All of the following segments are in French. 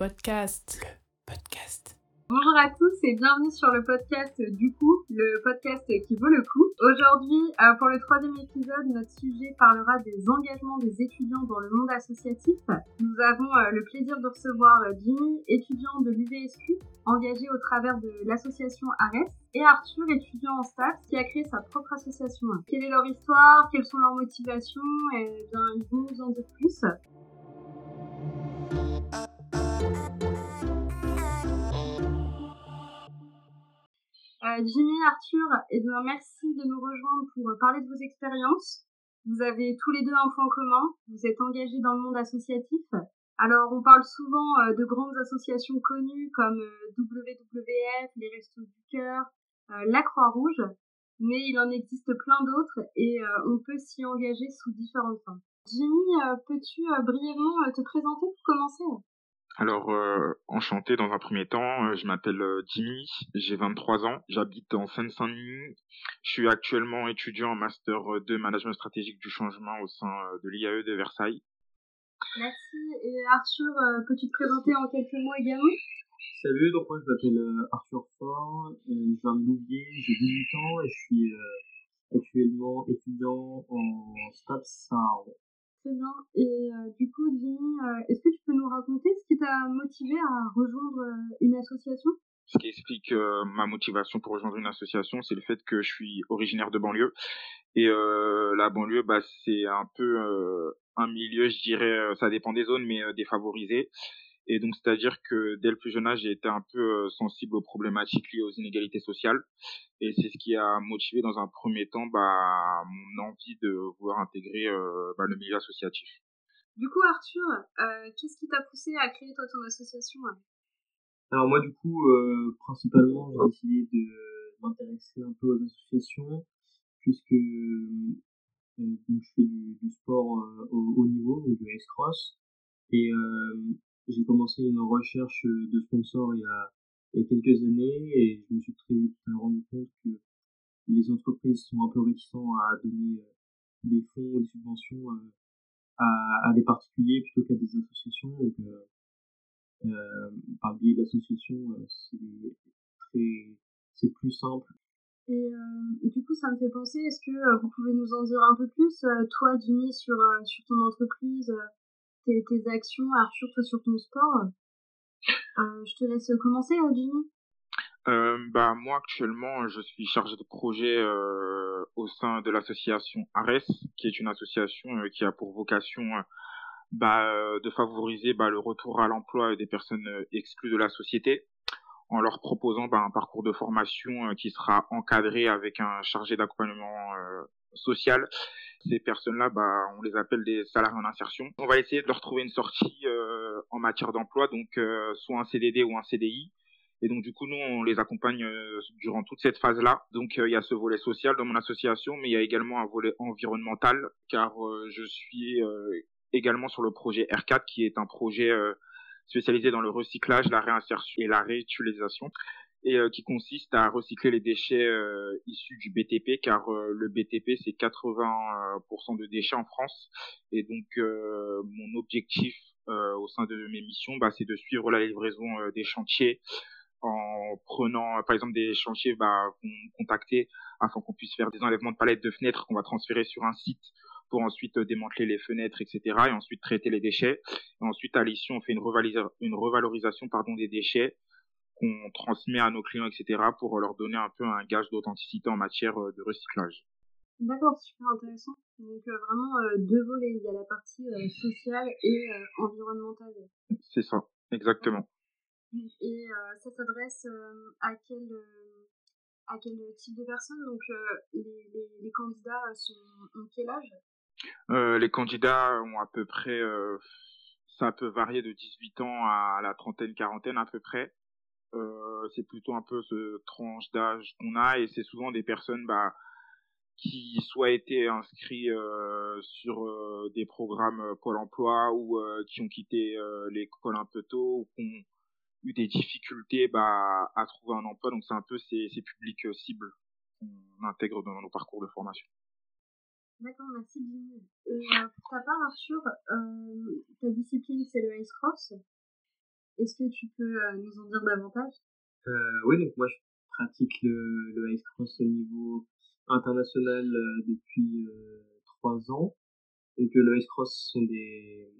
Le podcast. Le podcast. Bonjour à tous et bienvenue sur le podcast du coup, le podcast qui vaut le coup. Aujourd'hui, euh, pour le troisième épisode, notre sujet parlera des engagements des étudiants dans le monde associatif. Nous avons euh, le plaisir de recevoir euh, Jimmy, étudiant de l'UVSQ, engagé au travers de l'association ARES, et Arthur, étudiant en stats, qui a créé sa propre association. Quelle est leur histoire? Quelles sont leurs motivations? Et bien, ils vont nous en dire plus. Jimmy, Arthur, eh bien, merci de nous rejoindre pour parler de vos expériences. Vous avez tous les deux un point commun, vous êtes engagés dans le monde associatif. Alors, on parle souvent euh, de grandes associations connues comme euh, WWF, les Restos du Cœur, la Croix-Rouge, mais il en existe plein d'autres et on peut s'y engager sous différentes formes. Jimmy, peux-tu brièvement te présenter pour commencer? Alors, euh, enchanté dans un premier temps, euh, je m'appelle euh, Jimmy, j'ai 23 ans, j'habite en Seine-Saint-Denis, je suis actuellement étudiant en Master 2 Management Stratégique du Changement au sein de l'IAE de Versailles. Merci, et Arthur, peux-tu te présenter en quelques mots également? Salut, donc moi je m'appelle Arthur Fort, je viens de Louviers, j'ai 18 ans et je suis actuellement étudiant en STAPS à Très bien. Et euh, du coup, Jimmy, euh, est-ce que tu peux nous raconter ce qui t'a motivé à rejoindre euh, une association? Ce qui explique ma motivation pour rejoindre une association, c'est le fait que je suis originaire de banlieue. Et la banlieue, bah, c'est un peu un milieu, je dirais, ça dépend des zones, mais défavorisé. Et donc, c'est-à-dire que dès le plus jeune âge, j'ai été un peu euh, sensible aux problématiques liées aux inégalités sociales. Et c'est ce qui a motivé dans un premier temps bah, mon envie de vouloir intégrer euh, bah, le milieu associatif. Du coup, Arthur, euh, qu'est-ce qui t'a poussé à créer toi ton association Alors moi, du coup, principalement, j'ai décidé de m'intéresser un peu aux associations, puisque je fais du, sport au haut niveau, donc du ice cross. Et j'ai commencé une recherche de sponsors il y a, quelques années et je me suis très vite rendu compte que les entreprises sont un peu réticentes à donner euh, des fonds ou des subventions euh, à, des particuliers plutôt qu'à des associations. Euh, euh, par biais d'associations, c'est plus simple. Et euh, du coup, ça me fait penser, est-ce que vous pouvez nous en dire un peu plus, toi, Jimmy, sur ton entreprise tes, actions, Arthur, toi sur ton sport. Euh, je te laisse commencer, euh, Jimmy. Euh, bah moi actuellement je suis chargé de projet au sein de l'association ARES qui est une association qui a pour vocation bah, de favoriser bah, le retour à l'emploi des personnes exclues de la société en leur proposant bah, un parcours de formation qui sera encadré avec un chargé d'accompagnement social ces personnes-là, bah, on les appelle des salariés en insertion. On va essayer de leur trouver une sortie euh, en matière d'emploi, donc euh, soit un CDD ou un CDI. Et donc du coup, nous, on les accompagne euh, durant toute cette phase-là. Donc il y a ce volet social dans mon association, mais il y a également un volet environnemental, car je suis également sur le projet R4, qui est un projet spécialisé dans le recyclage, la réinsertion et la réutilisation et euh, qui consiste à recycler les déchets euh, issus du BTP car euh, le BTP c'est 80% de déchets en France et donc mon objectif au sein de mes missions bah, c'est de suivre la livraison des chantiers en prenant par exemple des chantiers bah, qu'on contacter afin qu'on puisse faire des enlèvements de palettes de fenêtres qu'on va transférer sur un site pour ensuite démanteler les fenêtres, etc. et ensuite traiter les déchets. Et ensuite, à l'issue, on fait une, une revalorisation pardon, des déchets qu'on transmet à nos clients, etc., pour leur donner un peu un gage d'authenticité en matière euh, de recyclage. D'accord, super intéressant. Donc euh, vraiment euh, deux volets, il y a la partie sociale et environnementale. C'est ça, exactement. Et ça s'adresse à quel à quel type de personnes? Donc les, les, les, candidats sont, ont quel âge? Les candidats ont à peu près, ça peut varier de 18 ans à la trentaine, quarantaine à peu près. Euh, c'est plutôt un peu ce tranche d'âge qu'on a et c'est souvent des personnes bah, qui soit été inscrits euh, sur euh, des programmes euh, Pôle Emploi ou euh, qui ont quitté l'école un peu tôt ou qui ont eu des difficultés bah, à trouver un emploi. Donc c'est un peu ces, ces publics cibles qu'on intègre dans nos parcours de formation. D'accord, merci Jimmy. Et pour ta part, Arthur, ta discipline c'est le ice cross. Est-ce que tu peux nous en dire davantage? Oui, donc moi je pratique le, le ice cross au niveau international depuis trois ans. Donc le ice cross sont des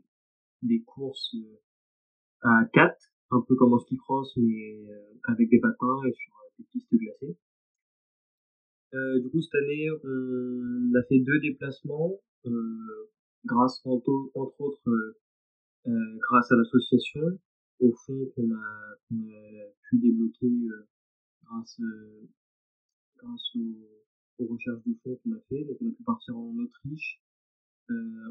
des courses à quatre, un peu comme en ski cross mais avec des patins et sur des pistes glacées. Euh, du coup, cette année, on a fait deux déplacements, euh, grâce entre, entre autres, euh, euh grâce à l'association, au fond qu'on a, qu a, pu débloquer euh, grâce, euh, grâce aux, aux, recherches de fonds qu'on a fait. Donc, on a pu partir en Autriche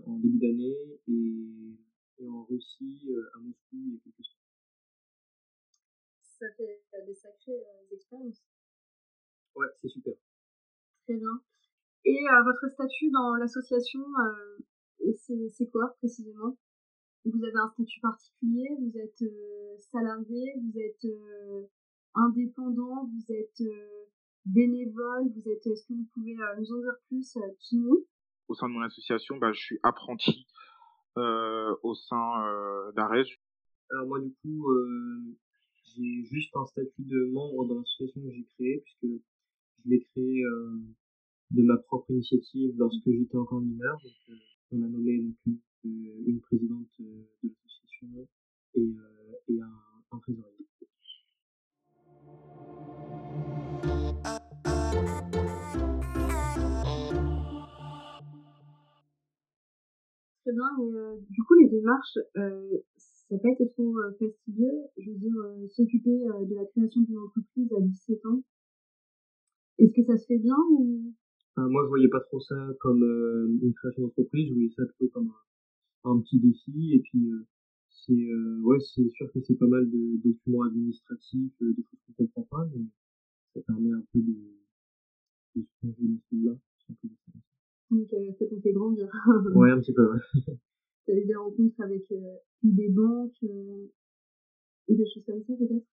en début d'année et, et, en Russie à Moscou il y a quelques semaines. Ça fait des sacrées expériences. Ouais, c'est super bien. Et euh, votre statut dans l'association, euh, c'est quoi précisément? Vous avez un statut particulier Vous êtes euh, salarié Vous êtes indépendant Vous êtes bénévole Vous êtes Est-ce que vous pouvez nous en dire plus, Kimi Au sein de mon association, bah, je suis apprenti au sein d'Arès. Alors moi du coup, j'ai juste un statut de membre dans l'association que j'ai créée puisque je l'ai créé euh, de ma propre initiative lorsque j'étais encore mineur. Donc, euh, on a nommé donc, euh, une présidente de l'association et, et un, un trésorier. Très bien. Et du coup, les démarches, euh, ça n'a pas été trop fastidieux. Je veux dire, s'occuper de la création d'une entreprise à 17 ans, est-ce que ça se fait bien ou? Moi, je voyais pas trop ça comme euh, une création d'entreprise. Je voyais ça plutôt comme un, un petit défi. Et puis, euh, c'est euh, ouais, c'est sûr que c'est pas mal de documents administratifs, de choses qu'on comprend pas, mais ça permet un peu de, de se plonger dans ce monde-là. Donc, ça t'a fait grandir. ouais, un petit peu, ouais. T'as eu des rencontres avec des banques, des choses comme ça, peut-être?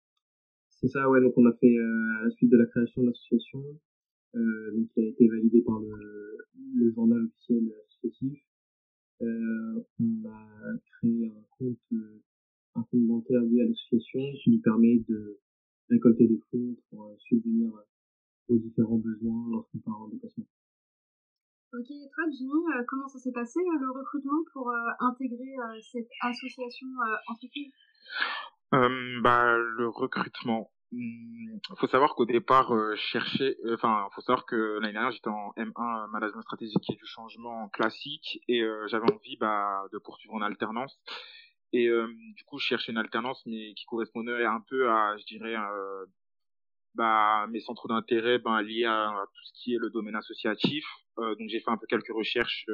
C'est ça, ouais. Donc on a fait euh, à la suite de la création de l'association, euh, donc qui a été validé par le, le journal officiel associatif. Euh, on a créé un compte, euh, un compte bancaire lié à l'association qui nous permet de récolter des fonds pour euh, subvenir aux différents besoins lorsqu'on part en déplacement. Ok, toi Jimmy, comment ça s'est passé le recrutement pour intégrer cette association entreprise? Euh, bah, le recrutement. Il hmm, faut savoir qu'au départ, euh, chercher, euh, enfin, faut savoir que l'année dernière, j'étais en M1 management stratégique et du changement classique et euh, j'avais envie bah, de poursuivre en alternance. Et du coup, je cherchais une alternance, mais qui correspondait un peu à, je dirais, bah, mes centres d'intérêt ben, liés à, tout ce qui est le domaine associatif. donc j'ai fait un peu quelques recherches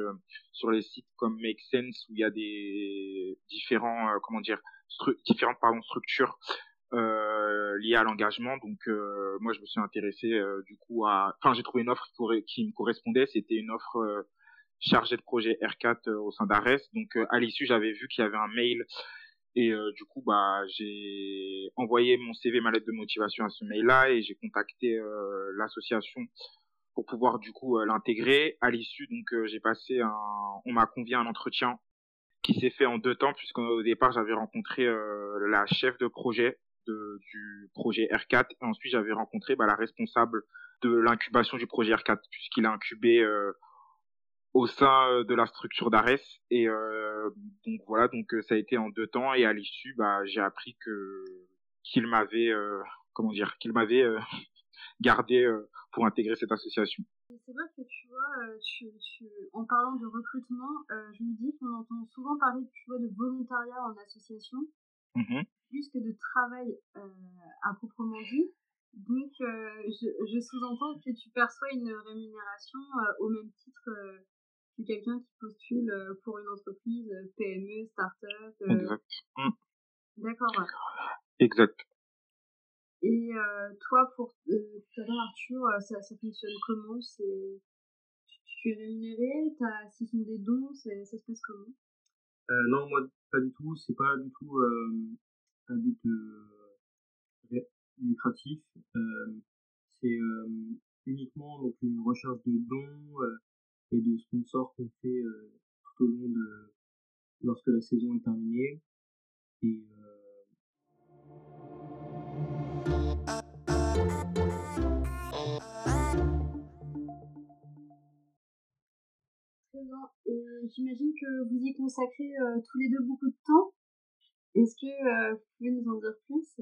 sur les sites comme Make Sense où il y a des différents, comment dire, différentes pardon, structures euh, liées à l'engagement. Donc euh, moi je me suis intéressé euh, du coup à, enfin j'ai trouvé une offre qui, qui me correspondait. C'était une offre euh, chargée de projet R4 au sein d'Ares. Donc à l'issue j'avais vu qu'il y avait un mail et du coup bah j'ai envoyé mon CV, ma lettre de motivation à ce mail-là et j'ai contacté l'association pour pouvoir du coup l'intégrer. À l'issue donc j'ai passé un, on m'a convié un entretien qui s'est fait en deux temps, puisqu'au départ, j'avais rencontré euh, la chef de projet de, du projet R4, et ensuite j'avais rencontré bah, la responsable de l'incubation du projet R4, puisqu'il a incubé euh, au sein euh, de la structure d'Ares. Et euh, donc voilà, donc ça a été en deux temps, et à l'issue, bah, j'ai appris que qu'il m'avait, euh, comment dire, qu'il m'avait gardé pour intégrer cette association. C'est vrai que tu vois, tu, tu, en parlant de recrutement, je me dis qu'on entend souvent parler tu vois, de volontariat en association, mmh. Plus que de travail euh, à proprement dit. Donc, euh, je, je sous-entends que tu perçois une rémunération euh, au même titre que quelqu'un qui postule pour une entreprise PME, start-up. Exact. Mmh. D'accord. Exact. Et euh, toi, pour euh, Arthur, euh, ça, ça fonctionne comment? C'est tu, es rémunéré? T'as, Si ce sont des dons, ça, ça se passe comment? Euh, Non, moi, pas du tout. C'est pas du tout euh, à but euh, lucratif. Euh, c'est euh, uniquement donc une recherche de dons et de sponsors qu'on fait tout au long de lorsque la saison est terminée. Et, J'imagine que vous y consacrez tous les deux beaucoup de temps. Est-ce que vous pouvez nous en dire plus?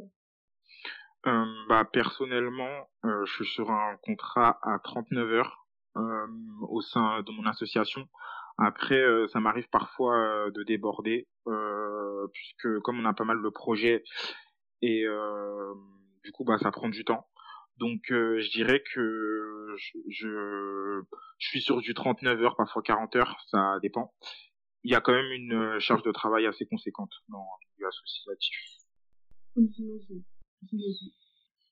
Bah, Personnellement, je suis sur un contrat à 39 heures au sein de mon association. Après, ça m'arrive parfois de déborder, puisque comme on a pas mal de projets et du coup, bah, ça prend du temps. Donc, je dirais que je, je, suis sur du 39 heures, parfois 40 heures, ça dépend. Il y a quand même une charge de travail assez conséquente dans le milieu associatif. Oui, j'imagine. J'imagine.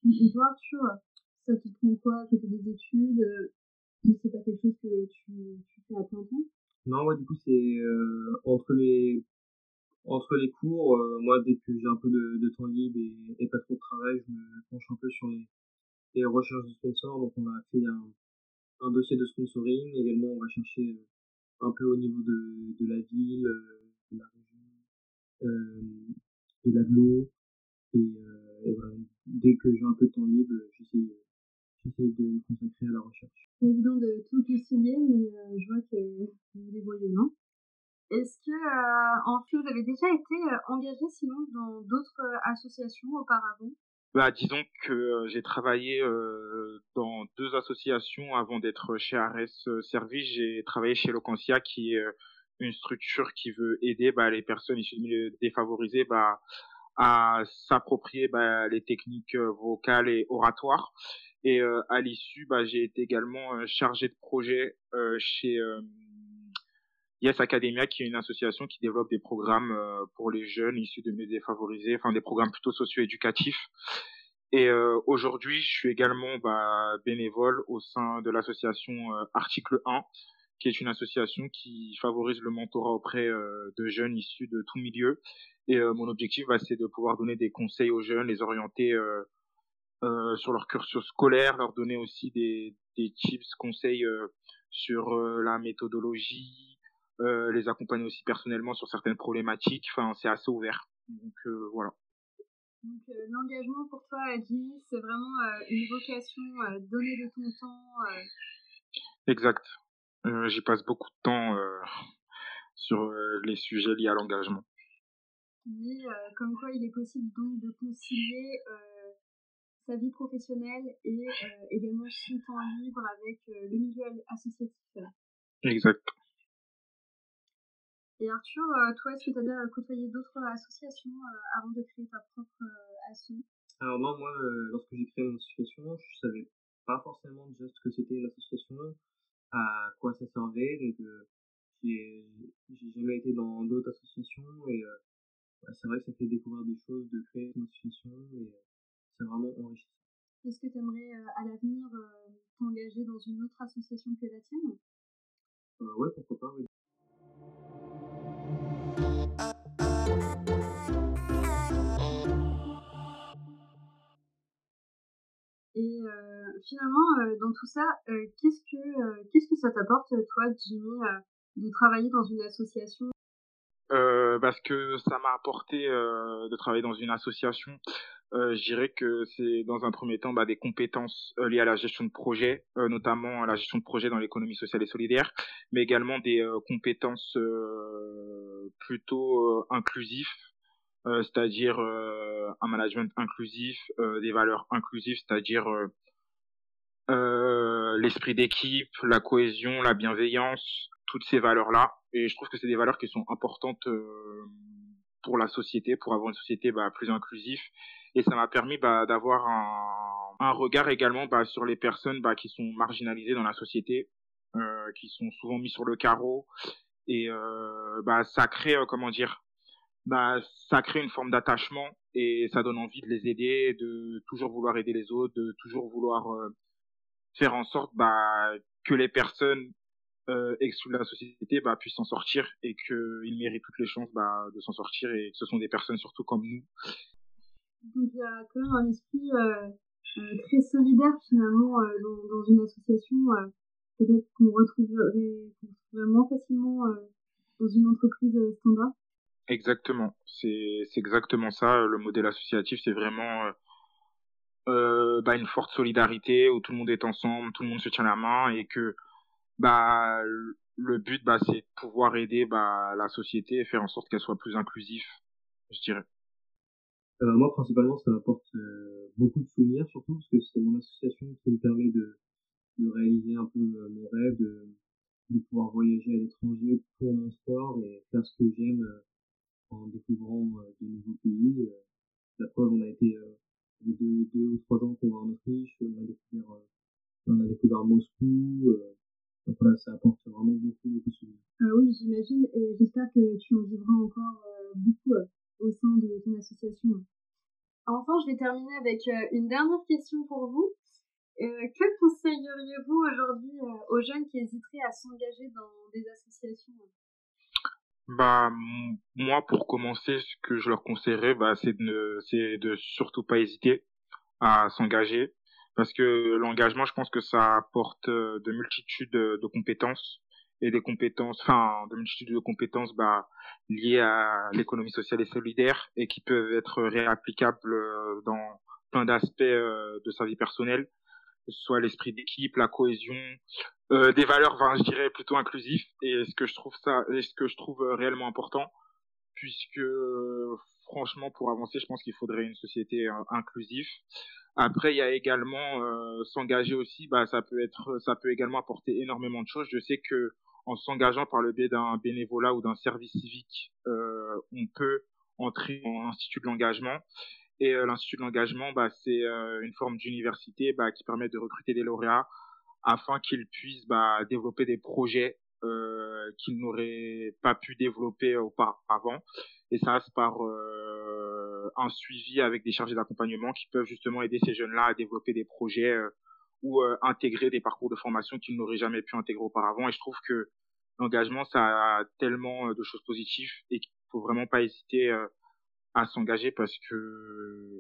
Et toi, Arthur, ça te prend quoi? Tu fais des études C'est pas quelque chose que tu, tu fais à plein temps? Non, ouais, du coup, c'est euh, entre les entre les cours, euh, moi, dès que j'ai un peu de, de temps libre et, et, pas trop de travail, je me penche un peu sur les, les recherches de sponsors. Donc, on a fait un, un dossier de sponsoring. Également, on va chercher euh, un peu au niveau de, de la ville, de la région, euh, de l'aglo. Et, et voilà, dès que j'ai un peu de temps libre, j'essaie de me consacrer à la recherche. C'est évident de tout concilier, mais euh, je vois que vous vous débrouillez bien. Est-ce que, euh, en fait, vous avez déjà été euh, engagé sinon dans d'autres associations auparavant? Bah, disons que j'ai travaillé dans deux associations avant d'être chez Ares Service. J'ai travaillé chez Locancia, qui est une structure qui veut aider bah, les personnes issues de milieux défavorisés bah, à s'approprier bah, les techniques euh, vocales et oratoires. Et euh, à l'issue, bah, j'ai été également euh, chargé de projet chez Yes Academia, qui est une association qui développe des programmes pour les jeunes issus de milieux défavorisés, enfin des programmes plutôt socio-éducatifs. Et aujourd'hui, je suis également bah, bénévole au sein de l'association Article 1, qui est une association qui favorise le mentorat auprès de jeunes issus de tout milieu et euh, mon objectif, bah, c'est de pouvoir donner des conseils aux jeunes, les orienter euh, euh, sur leur cursus scolaire, leur donner aussi des, des tips, conseils sur la méthodologie, les accompagner aussi personnellement sur certaines problématiques. Enfin, c'est assez ouvert. Donc voilà. Donc l'engagement pour toi, Jimmy, c'est vraiment une vocation, donner de ton temps. Exact. J'y passe beaucoup de temps sur les sujets liés à l'engagement mais euh, comme quoi il est possible donc de concilier euh, sa vie professionnelle et euh, également son temps libre avec le milieu associatif. Exact. Et Arthur, toi, est-ce que tu as déjà côtoyé d'autres associations avant de créer ta propre asso? Alors non, moi, lorsque j'ai créé mon association, je savais pas forcément déjà ce que c'était une association, à quoi ça servait, donc j'ai jamais été dans d'autres associations et c'est vrai que ça fait découvrir des choses, de créer une association et euh, c'est vraiment enrichissant. Est-ce que tu aimerais euh, à l'avenir euh, t'engager dans une autre association que la tienne? Euh, Ouais, pourquoi pas, oui. Et finalement, dans tout ça, qu'est-ce que qu'est-ce que ça t'apporte, toi, Jimmy, de travailler dans une association? Euh, parce que ça m'a apporté euh, de travailler dans une association. Euh, je dirais que c'est dans un premier temps bah, des compétences euh, liées à la gestion de projet, euh, notamment la gestion de projet dans l'économie sociale et solidaire, mais également des compétences plutôt inclusives, c'est-à-dire un management inclusif, des valeurs inclusives, c'est-à-dire l'esprit d'équipe, la cohésion, la bienveillance, toutes ces valeurs-là. Et je trouve que c'est des valeurs qui sont importantes euh, pour la société, pour avoir une société bah, plus inclusive. Et ça m'a permis bah, d'avoir un, un, regard également bah, sur les personnes bah, qui sont marginalisées dans la société, euh, qui sont souvent mis sur le carreau. Et euh, bah, ça crée, euh, comment dire, bah, ça crée une forme d'attachement et ça donne envie de les aider, de toujours vouloir aider les autres, de toujours vouloir euh, faire en sorte bah, que les personnes exclus de la société bah, puissent s'en sortir et qu'ils méritent toutes les chances bah, de s'en sortir et que ce sont des personnes surtout comme nous. Donc il y a quand même un esprit très solidaire finalement dans, une association. Peut-être qu'on retrouverait, retrouverait, moins facilement dans une entreprise standard. Exactement, c'est exactement ça. Le modèle associatif, c'est vraiment bah, une forte solidarité où tout le monde est ensemble, tout le monde se tient la main et que bah le but bah c'est de pouvoir aider bah la société et faire en sorte qu'elle soit plus inclusive, je dirais. Euh, moi, principalement, ça m'apporte euh, beaucoup de souvenirs, surtout parce que c'est mon association qui me permet de, de réaliser un peu euh, mon rêve, de, de pouvoir voyager à l'étranger pour mon sport et faire ce que j'aime en découvrant de nouveaux pays. la preuve, on a été deux, deux ou trois ans pour voir en Autriche, on a découvert, on a découvert Moscou. donc voilà, ça apporte vraiment beaucoup, beaucoup de souvenirs. oui, j'imagine, et j'espère que tu en vivras encore beaucoup au sein de ton association. Enfin, je vais terminer avec euh, une dernière question pour vous. Euh, que conseilleriez-vous aujourd'hui euh, aux jeunes qui hésiteraient à s'engager dans des associations bah moi pour commencer ce que je leur conseillerais bah c'est de c'est de surtout pas hésiter à s'engager. Parce que l'engagement je pense que ça apporte de multitudes de compétences. Et des compétences, enfin, de multitude de compétences bah, liées à l'économie sociale et solidaire et qui peuvent être réapplicables euh, dans plein d'aspects euh, de sa vie personnelle, soit l'esprit d'équipe, la cohésion, euh, des valeurs, enfin, je dirais plutôt inclusives. Et ce que je trouve ça, ce que je trouve réellement important, puisque franchement, pour avancer, je pense qu'il faudrait une société inclusive. Après, il y a également s'engager aussi, bah ça peut être, ça peut également apporter énormément de choses. Je sais que en s'engageant par le biais d'un bénévolat ou d'un service civique, euh, on peut entrer en institut de l'engagement. Et euh, l'institut de l'engagement, bah, c'est euh, une forme d'université bah, qui permet de recruter des lauréats afin qu'ils puissent bah, développer des projets euh, qu'ils n'auraient pas pu développer auparavant. Et ça passe par euh, un suivi avec des chargés d'accompagnement qui peuvent justement aider ces jeunes-là à développer des projets ou intégrer des parcours de formation qu'ils n'auraient jamais pu intégrer auparavant. Et je trouve que l'engagement, ça a tellement euh, de choses positives et qu'il faut vraiment pas hésiter euh, à s'engager parce que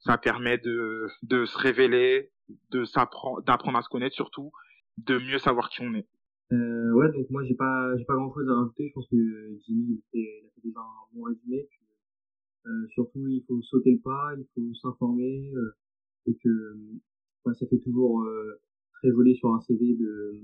ça permet de, de se révéler, de s'apprendre, d'apprendre à se connaître surtout, de mieux savoir qui on est. Euh, ouais, donc moi j'ai pas j'ai pas grand chose à rajouter. Je pense que Jimmy il, a fait déjà un bon résumé. Euh, surtout il faut sauter le pas, il faut s'informer euh, et que ça fait toujours euh, très joli sur un CV de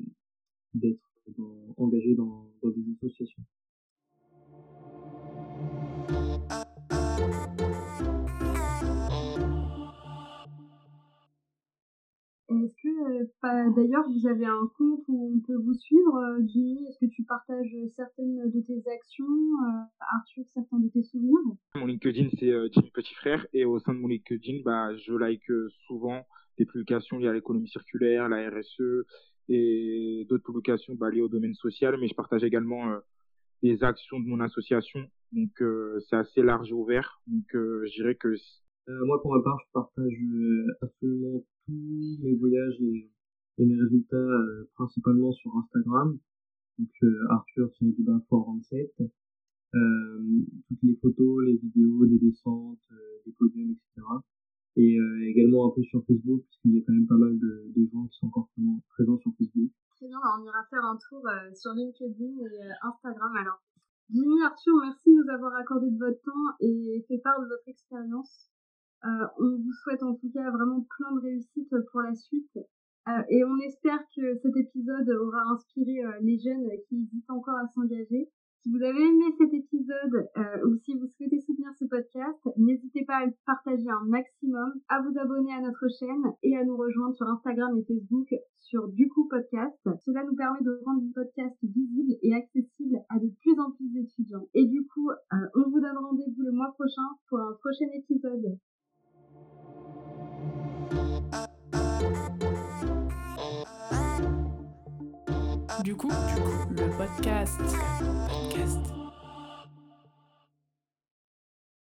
d'ailleurs, vous avez un compte où on peut vous suivre, euh, Jimmy? Est-ce que tu partages certaines de tes actions euh, Arthur, certains de tes souvenirs? Mon LinkedIn, c'est Jimmy Petit Frère. Et au sein de mon LinkedIn, bah, je like souvent des publications liées à l'économie circulaire, la RSE, et d'autres publications bah, liées au domaine social, mais je partage également euh, les actions de mon association. Donc euh, c'est assez large et ouvert. Donc euh, je dirais que moi pour ma part, je partage absolument tous mes voyages et, mes résultats principalement sur Instagram. Donc Arthur c'est du bas 47. toutes les photos, les vidéos, des descentes, des podiums, etc et euh, également un peu sur Facebook, puisqu'il y a quand même pas mal de, gens qui sont encore présents sur Facebook. Très bien, bah, on ira faire un tour euh, sur LinkedIn et euh, Instagram alors. Jimmy, Arthur, merci de nous avoir accordé de votre temps et fait part de votre expérience. Euh, on vous souhaite en tout cas vraiment plein de réussite pour la suite. Euh, et on espère que cet épisode aura inspiré les jeunes qui hésitent encore à s'engager. Si vous avez aimé cet épisode euh, ou si vous souhaitez soutenir ce podcast, n'hésitez pas à le partager un maximum, à vous abonner à notre chaîne et à nous rejoindre sur Instagram et Facebook sur Du coup Podcast. Cela nous permet de rendre le podcast visible et accessible à de plus en plus d'étudiants. Et du coup, euh, on vous donne rendez-vous le mois prochain pour un prochain épisode. Du coup, du coup, le podcast. Podcast.